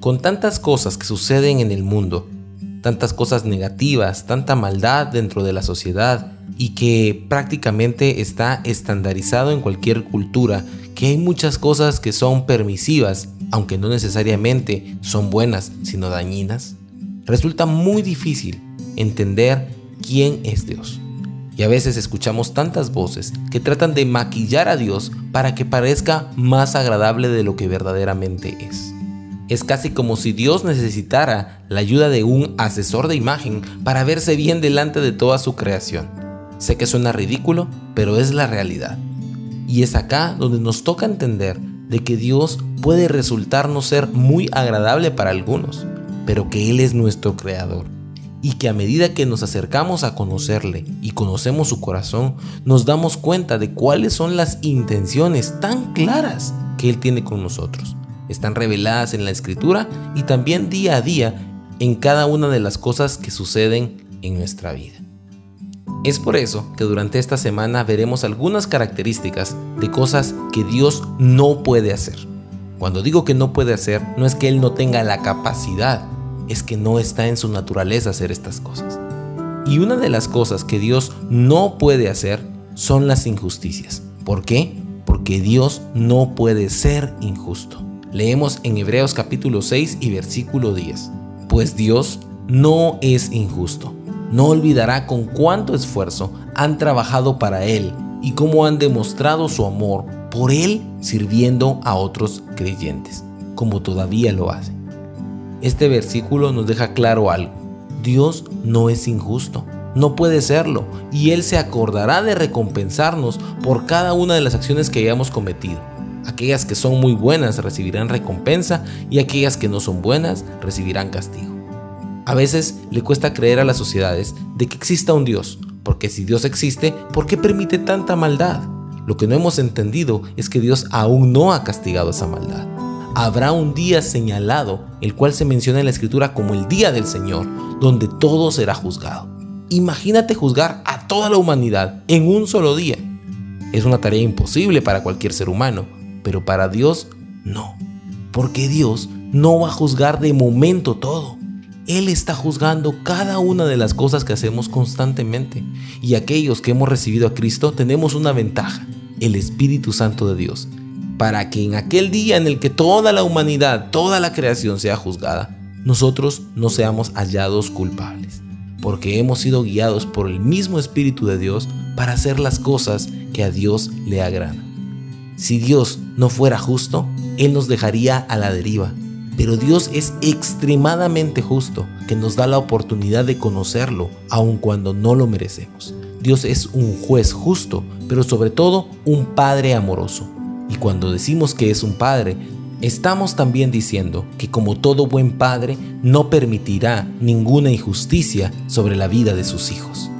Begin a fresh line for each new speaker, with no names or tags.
Con tantas cosas que suceden en el mundo, tantas cosas negativas, tanta maldad dentro de la sociedad y que prácticamente está estandarizado en cualquier cultura, que hay muchas cosas que son permisivas, aunque no necesariamente son buenas, sino dañinas, resulta muy difícil entender quién es Dios. Y a veces escuchamos tantas voces que tratan de maquillar a Dios para que parezca más agradable de lo que verdaderamente es. Es casi como si Dios necesitara la ayuda de un asesor de imagen para verse bien delante de toda su creación. Sé que suena ridículo, pero es la realidad. Y es acá donde nos toca entender de que Dios puede resultarnos ser muy agradable para algunos, pero que Él es nuestro creador. Y que a medida que nos acercamos a conocerle y conocemos su corazón, nos damos cuenta de cuáles son las intenciones tan claras que Él tiene con nosotros están reveladas en la escritura y también día a día en cada una de las cosas que suceden en nuestra vida. Es por eso que durante esta semana veremos algunas características de cosas que Dios no puede hacer. Cuando digo que no puede hacer, no es que Él no tenga la capacidad, es que no está en su naturaleza hacer estas cosas. Y una de las cosas que Dios no puede hacer son las injusticias. ¿Por qué? Porque Dios no puede ser injusto. Leemos en Hebreos capítulo 6 y versículo 10. Pues Dios no es injusto. No olvidará con cuánto esfuerzo han trabajado para Él y cómo han demostrado su amor por Él sirviendo a otros creyentes, como todavía lo hacen. Este versículo nos deja claro algo. Dios no es injusto, no puede serlo, y Él se acordará de recompensarnos por cada una de las acciones que hayamos cometido. Aquellas que son muy buenas recibirán recompensa y aquellas que no son buenas recibirán castigo. A veces le cuesta creer a las sociedades de que exista un Dios, porque si Dios existe, ¿por qué permite tanta maldad? Lo que no hemos entendido es que Dios aún no ha castigado esa maldad. Habrá un día señalado, el cual se menciona en la escritura como el día del Señor, donde todo será juzgado. Imagínate juzgar a toda la humanidad en un solo día. Es una tarea imposible para cualquier ser humano, pero para Dios no, porque Dios no va a juzgar de momento todo. Él está juzgando cada una de las cosas que hacemos constantemente. Y aquellos que hemos recibido a Cristo tenemos una ventaja, el Espíritu Santo de Dios, para que en aquel día en el que toda la humanidad, toda la creación sea juzgada, nosotros no seamos hallados culpables, porque hemos sido guiados por el mismo Espíritu de Dios para hacer las cosas que a Dios le agradan. Si Dios no fuera justo, Él nos dejaría a la deriva. Pero Dios es extremadamente justo, que nos da la oportunidad de conocerlo, aun cuando no lo merecemos. Dios es un juez justo, pero sobre todo un Padre amoroso. Y cuando decimos que es un Padre, estamos también diciendo que como todo buen Padre, no permitirá ninguna injusticia sobre la vida de sus hijos.